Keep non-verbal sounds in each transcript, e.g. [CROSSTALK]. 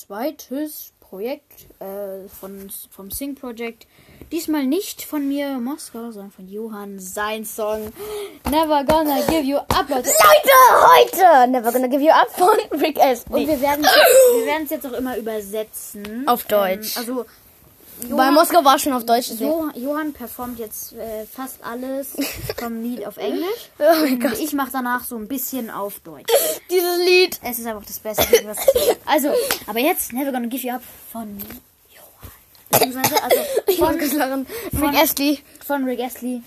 zweites Projekt äh, von, vom Sing Project. Diesmal nicht von mir, Moskau, sondern von Johann. Sein Song Never Gonna Give You Up. Leute. Leute, heute Never Gonna Give You Up von Rick Und Astley. wir werden wir werden es jetzt auch immer übersetzen. Auf Deutsch. Ähm, also Bei Moskau war schon auf Deutsch. Jo Johann performt jetzt äh, fast alles [LAUGHS] vom Lied auf Englisch. Oh mein Und Gott. ich mache danach so ein bisschen auf Deutsch. [LAUGHS] Dieses Lied. Es ist einfach das Beste, was. Also, aber jetzt Never Gonna Give You Up von Johann. Beziehungsweise, also [LAUGHS] Ich muss von, kurz lachen. von- Rick Astley. von Rick Astley.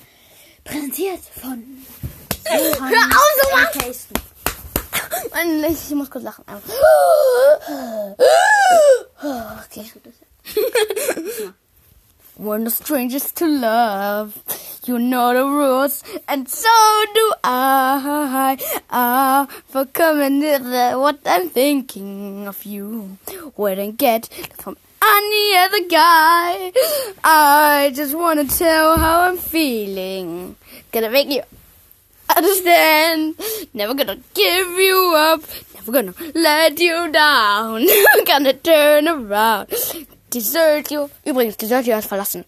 Präsentiert von Johann. Hör auf, so was! Ich muss kurz lachen. Okay. [LAUGHS] We're no strangers to love. You know the rules, and so do I. Ah, for coming to what I'm thinking of you. Wouldn't get from any other guy. I just wanna tell how I'm feeling. Gonna make you understand. Never gonna give you up. Never gonna let you down. [LAUGHS] Never gonna turn around. Desert you. Übrigens, desert you hat verlassen.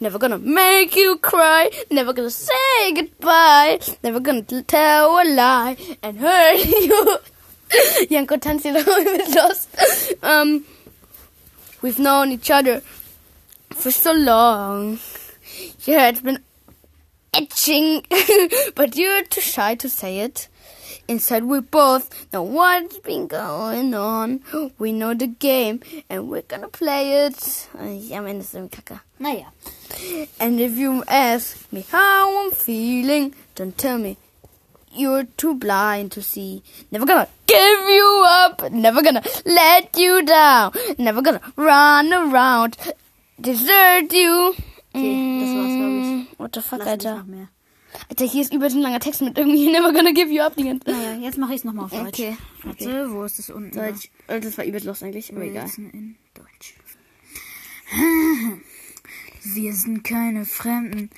Never gonna make you cry. Never gonna say goodbye. Never gonna tell a lie and hurt [LAUGHS] you. Janko tanzt hier [LAUGHS] mit Lost. Um, we've known each other for so long. Yeah, it's been itching, [LAUGHS] but you're too shy to say it. Inside, we both know what's been going on. We know the game, and we're gonna play it. Ay, am Ende ist irgendwie kacke. Naja. And if you ask me how I'm feeling, don't tell me you're too blind to see. Never gonna give you up, never gonna let you down, never gonna run around, desert you. Okay, das war's, glaub ich. Mm, What the fuck, Lass Alter? noch mehr. Alter, hier ist übelst ein langer Text mit irgendwie [LAUGHS] Never gonna give you up die ganze Naja, jetzt mache ich es nochmal auf Deutsch. Okay, okay. Warte, wo ist es unten? Deutsch. Oh, Das war übelst los eigentlich, aber egal. In Deutsch. [LAUGHS] Wir sind keine Fremden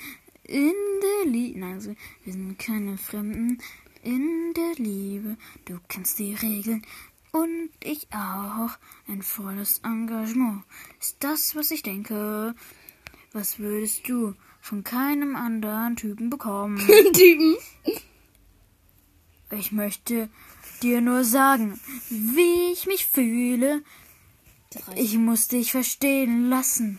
in der Liebe. Nein, also, wir sind keine Fremden in der Liebe. Du kennst die Regeln und ich auch. Ein volles Engagement ist das, was ich denke. Was würdest du von keinem anderen Typen bekommen? [LAUGHS] Typen. Ich möchte dir nur sagen, wie ich mich fühle. Ich muss dich verstehen lassen.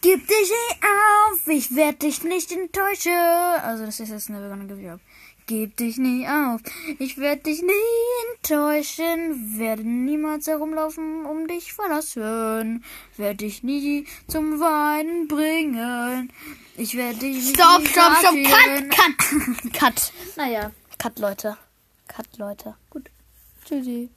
Gib dich nicht auf, ich werde dich nicht enttäuschen. Also das ist jetzt Never Gonna Give You Up. Gib dich nicht auf, ich werde dich nie enttäuschen. Werde niemals herumlaufen, um dich verlassen. Werde dich nie zum Weinen bringen. Ich werde dich Stopp, nie stopp, stopp. verlieren. Cut, cut. [LAUGHS] Cut. Naja. Cut, Leute. Cut, Leute. Gut. Tschüssi.